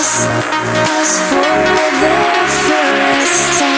us, us for the first time.